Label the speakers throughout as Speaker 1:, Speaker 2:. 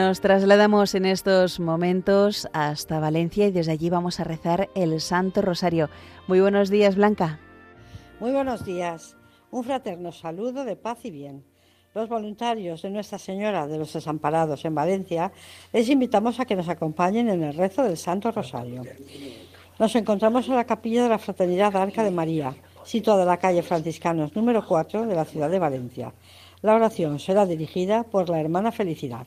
Speaker 1: Nos trasladamos en estos momentos hasta Valencia y desde allí vamos a rezar el Santo Rosario. Muy buenos días, Blanca.
Speaker 2: Muy buenos días. Un fraterno saludo de paz y bien. Los voluntarios de Nuestra Señora de los Desamparados en Valencia les invitamos a que nos acompañen en el rezo del Santo Rosario. Nos encontramos en la capilla de la Fraternidad Arca de María, situada en la calle Franciscanos número 4 de la ciudad de Valencia. La oración será dirigida por la hermana Felicidad.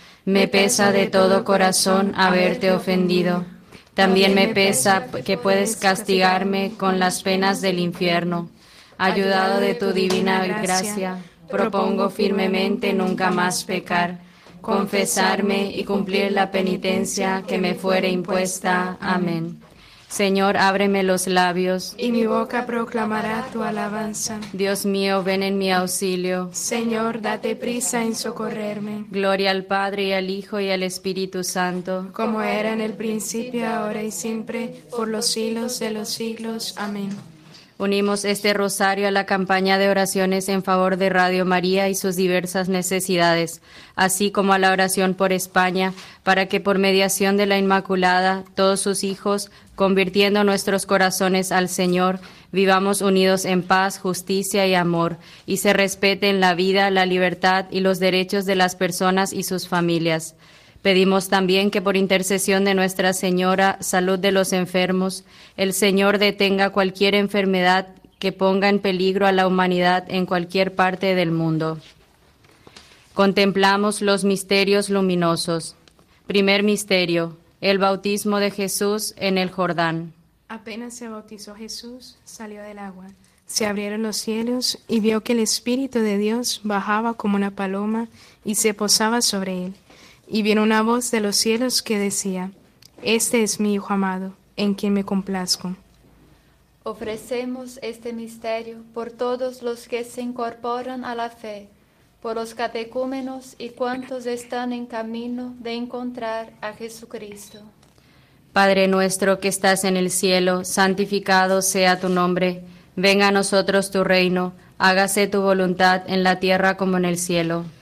Speaker 3: me pesa de todo corazón haberte ofendido. También me pesa que puedes castigarme con las penas del infierno. Ayudado de tu divina gracia, propongo firmemente nunca más pecar, confesarme y cumplir la penitencia que me fuere impuesta. Amén. Señor, ábreme los labios.
Speaker 4: Y mi boca proclamará tu alabanza.
Speaker 3: Dios mío, ven en mi auxilio.
Speaker 4: Señor, date prisa en socorrerme.
Speaker 3: Gloria al Padre y al Hijo y al Espíritu Santo.
Speaker 4: Como era en el principio, ahora y siempre, por los siglos de los siglos. Amén.
Speaker 3: Unimos este rosario a la campaña de oraciones en favor de Radio María y sus diversas necesidades, así como a la oración por España, para que por mediación de la Inmaculada, todos sus hijos, convirtiendo nuestros corazones al Señor, vivamos unidos en paz, justicia y amor, y se respeten la vida, la libertad y los derechos de las personas y sus familias. Pedimos también que por intercesión de Nuestra Señora, salud de los enfermos, el Señor detenga cualquier enfermedad que ponga en peligro a la humanidad en cualquier parte del mundo. Contemplamos los misterios luminosos. Primer misterio, el bautismo de Jesús en el Jordán.
Speaker 4: Apenas se bautizó Jesús, salió del agua. Se abrieron los cielos y vio que el Espíritu de Dios bajaba como una paloma y se posaba sobre él y vino una voz de los cielos que decía, Este es mi Hijo amado, en quien me complazco.
Speaker 5: Ofrecemos este misterio por todos los que se incorporan a la fe, por los catecúmenos y cuantos están en camino de encontrar a Jesucristo.
Speaker 3: Padre nuestro que estás en el cielo, santificado sea tu nombre, venga a nosotros tu reino hágase tu voluntad en la tierra como en el cielo.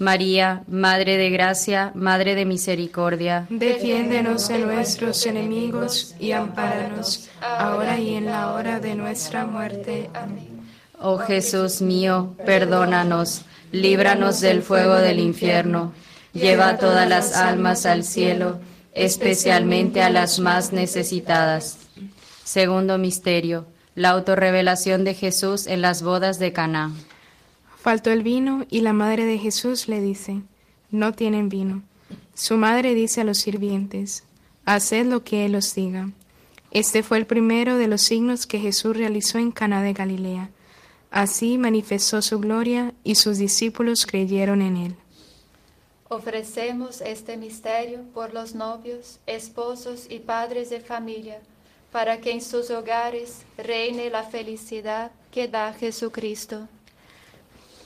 Speaker 3: María, Madre de Gracia, Madre de Misericordia.
Speaker 4: Defiéndenos de nuestros enemigos y ampáranos, ahora y en la hora de nuestra muerte. Amén.
Speaker 3: Oh Jesús mío, perdónanos, líbranos del fuego del infierno, lleva todas las almas al cielo, especialmente a las más necesitadas. Segundo misterio, la autorrevelación de Jesús en las bodas de Caná.
Speaker 4: Faltó el vino y la madre de Jesús le dice, no tienen vino. Su madre dice a los sirvientes, haced lo que él os diga. Este fue el primero de los signos que Jesús realizó en Caná de Galilea. Así manifestó su gloria y sus discípulos creyeron en él.
Speaker 5: Ofrecemos este misterio por los novios, esposos y padres de familia, para que en sus hogares reine la felicidad que da Jesucristo.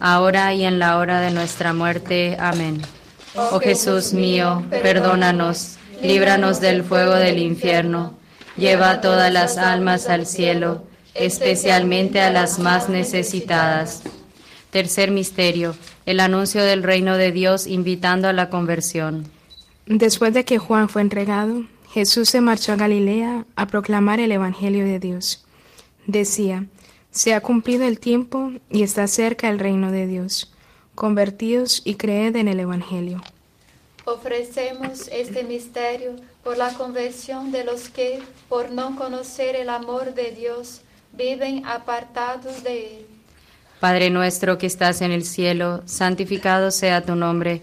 Speaker 3: ahora y en la hora de nuestra muerte. Amén. Oh Jesús mío, perdónanos, líbranos del fuego del infierno, lleva todas las almas al cielo, especialmente a las más necesitadas. Tercer misterio, el anuncio del reino de Dios invitando a la conversión.
Speaker 4: Después de que Juan fue entregado, Jesús se marchó a Galilea a proclamar el Evangelio de Dios. Decía, se ha cumplido el tiempo y está cerca el reino de Dios. Convertíos y creed en el Evangelio.
Speaker 5: Ofrecemos este misterio por la conversión de los que, por no conocer el amor de Dios, viven apartados de Él.
Speaker 3: Padre nuestro que estás en el cielo, santificado sea tu nombre.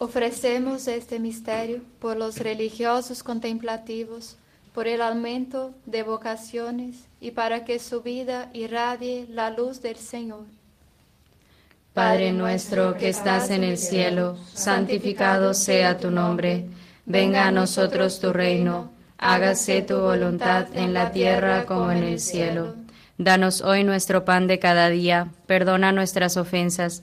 Speaker 5: Ofrecemos este misterio por los religiosos contemplativos, por el aumento de vocaciones y para que su vida irradie la luz del Señor.
Speaker 3: Padre nuestro que estás en el cielo, santificado sea tu nombre, venga a nosotros tu reino, hágase tu voluntad en la tierra como en el cielo. Danos hoy nuestro pan de cada día, perdona nuestras ofensas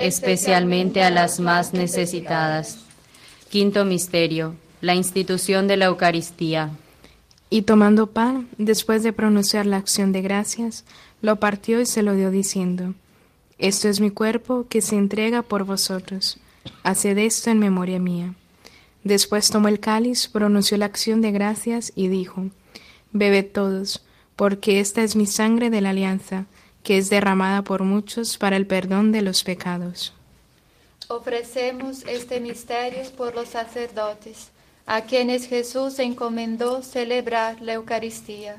Speaker 3: especialmente a las más necesitadas. Quinto Misterio, la institución de la Eucaristía.
Speaker 4: Y tomando pan, después de pronunciar la acción de gracias, lo partió y se lo dio diciendo, Esto es mi cuerpo que se entrega por vosotros. Haced esto en memoria mía. Después tomó el cáliz, pronunció la acción de gracias y dijo, Bebed todos, porque esta es mi sangre de la alianza que es derramada por muchos para el perdón de los pecados.
Speaker 5: Ofrecemos este misterio por los sacerdotes, a quienes Jesús encomendó celebrar la Eucaristía.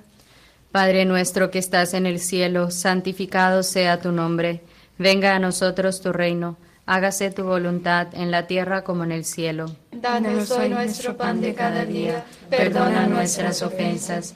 Speaker 3: Padre nuestro que estás en el cielo, santificado sea tu nombre. Venga a nosotros tu reino. Hágase tu voluntad en la tierra como en el cielo.
Speaker 5: Danos hoy nuestro pan de cada día. Perdona nuestras ofensas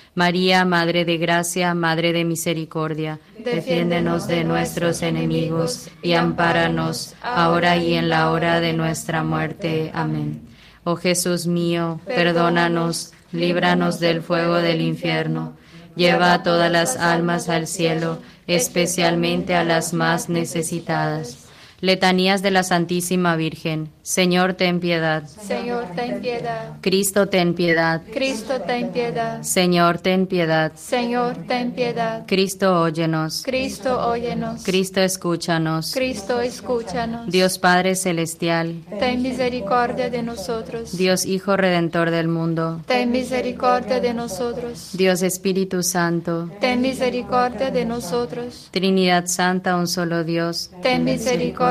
Speaker 3: María, Madre de Gracia, Madre de Misericordia,
Speaker 5: defiéndenos de nuestros enemigos y ampáranos ahora y en la hora de nuestra muerte. Amén.
Speaker 3: Oh Jesús mío, perdónanos, líbranos del fuego del infierno, lleva a todas las almas al cielo, especialmente a las más necesitadas Letanías de la Santísima Virgen. Señor, ten piedad.
Speaker 5: Señor, ten piedad.
Speaker 3: Cristo, ten piedad.
Speaker 5: Cristo, ten piedad.
Speaker 3: Señor, ten piedad.
Speaker 5: Señor, ten piedad.
Speaker 3: Cristo, óyenos.
Speaker 5: Cristo, óyenos.
Speaker 3: Cristo, escúchanos.
Speaker 5: Cristo, escúchanos.
Speaker 3: Dios Padre Celestial.
Speaker 5: Ten misericordia de nosotros.
Speaker 3: Dios Hijo Redentor del mundo.
Speaker 5: Ten misericordia de nosotros.
Speaker 3: Dios Espíritu Santo.
Speaker 5: Ten misericordia de nosotros.
Speaker 3: Trinidad Santa, un solo Dios.
Speaker 5: Ten misericordia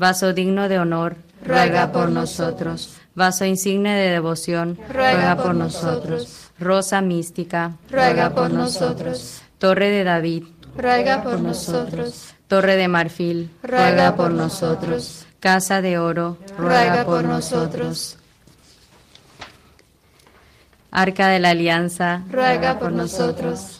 Speaker 3: Vaso digno de honor.
Speaker 5: Ruega por nosotros.
Speaker 3: Vaso insigne de devoción.
Speaker 5: Ruega por nosotros.
Speaker 3: Rosa mística.
Speaker 5: Ruega por nosotros.
Speaker 3: Torre de David.
Speaker 5: Ruega por nosotros.
Speaker 3: Torre de marfil.
Speaker 5: Ruega por nosotros.
Speaker 3: Casa de oro.
Speaker 5: Ruega por nosotros.
Speaker 3: Arca de la alianza.
Speaker 5: Ruega por nosotros.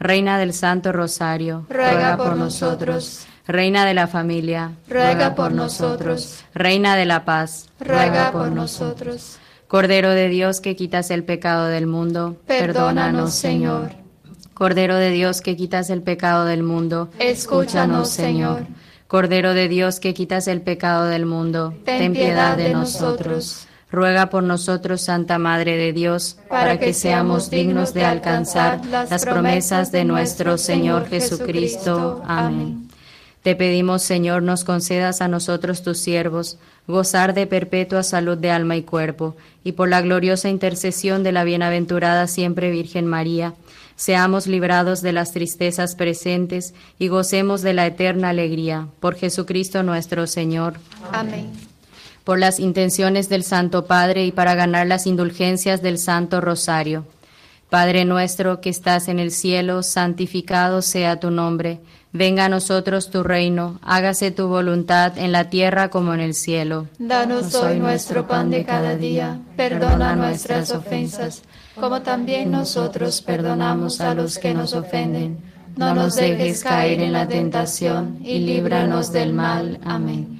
Speaker 3: Reina del Santo Rosario.
Speaker 5: Ruega por nosotros.
Speaker 3: Reina de la familia.
Speaker 5: Ruega por nosotros.
Speaker 3: Reina de la paz.
Speaker 5: Ruega por nosotros.
Speaker 3: Cordero de Dios que quitas el pecado del mundo.
Speaker 5: Perdónanos, Señor.
Speaker 3: Cordero de Dios que quitas el pecado del mundo.
Speaker 5: Escúchanos, Señor.
Speaker 3: Cordero de Dios que quitas el pecado del mundo.
Speaker 5: Ten piedad de nosotros.
Speaker 3: Ruega por nosotros, Santa Madre de Dios, para que seamos dignos de alcanzar las promesas de nuestro Señor Jesucristo. Amén. Te pedimos, Señor, nos concedas a nosotros tus siervos gozar de perpetua salud de alma y cuerpo, y por la gloriosa intercesión de la bienaventurada siempre Virgen María, seamos librados de las tristezas presentes y gocemos de la eterna alegría. Por Jesucristo nuestro Señor.
Speaker 5: Amén.
Speaker 3: Por las intenciones del Santo Padre y para ganar las indulgencias del Santo Rosario. Padre nuestro que estás en el cielo, santificado sea tu nombre. Venga a nosotros tu reino, hágase tu voluntad en la tierra como en el cielo.
Speaker 5: Danos hoy nuestro pan de cada día, perdona nuestras ofensas, como también nosotros perdonamos a los que nos ofenden. No nos dejes caer en la tentación y líbranos del mal. Amén.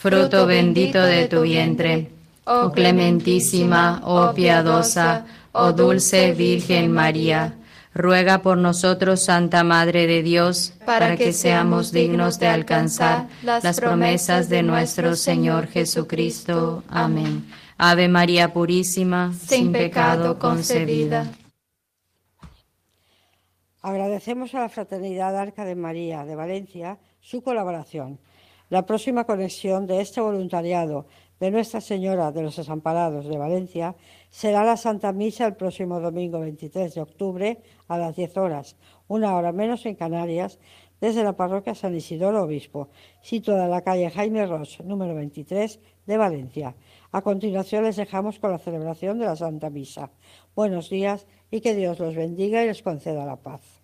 Speaker 3: fruto bendito de tu vientre. Oh clementísima, oh piadosa, oh dulce Virgen María, ruega por nosotros, Santa Madre de Dios, para que seamos dignos de alcanzar las promesas de nuestro Señor Jesucristo. Amén. Ave María Purísima, sin pecado concebida.
Speaker 2: Agradecemos a la Fraternidad Arca de María de Valencia su colaboración. La próxima conexión de este voluntariado de Nuestra Señora de los Desamparados de Valencia será la Santa Misa el próximo domingo 23 de octubre a las 10 horas, una hora menos en Canarias, desde la parroquia San Isidoro Obispo, situada en la calle Jaime Ross, número 23 de Valencia. A continuación les dejamos con la celebración de la Santa Misa. Buenos días y que Dios los bendiga y les conceda la paz.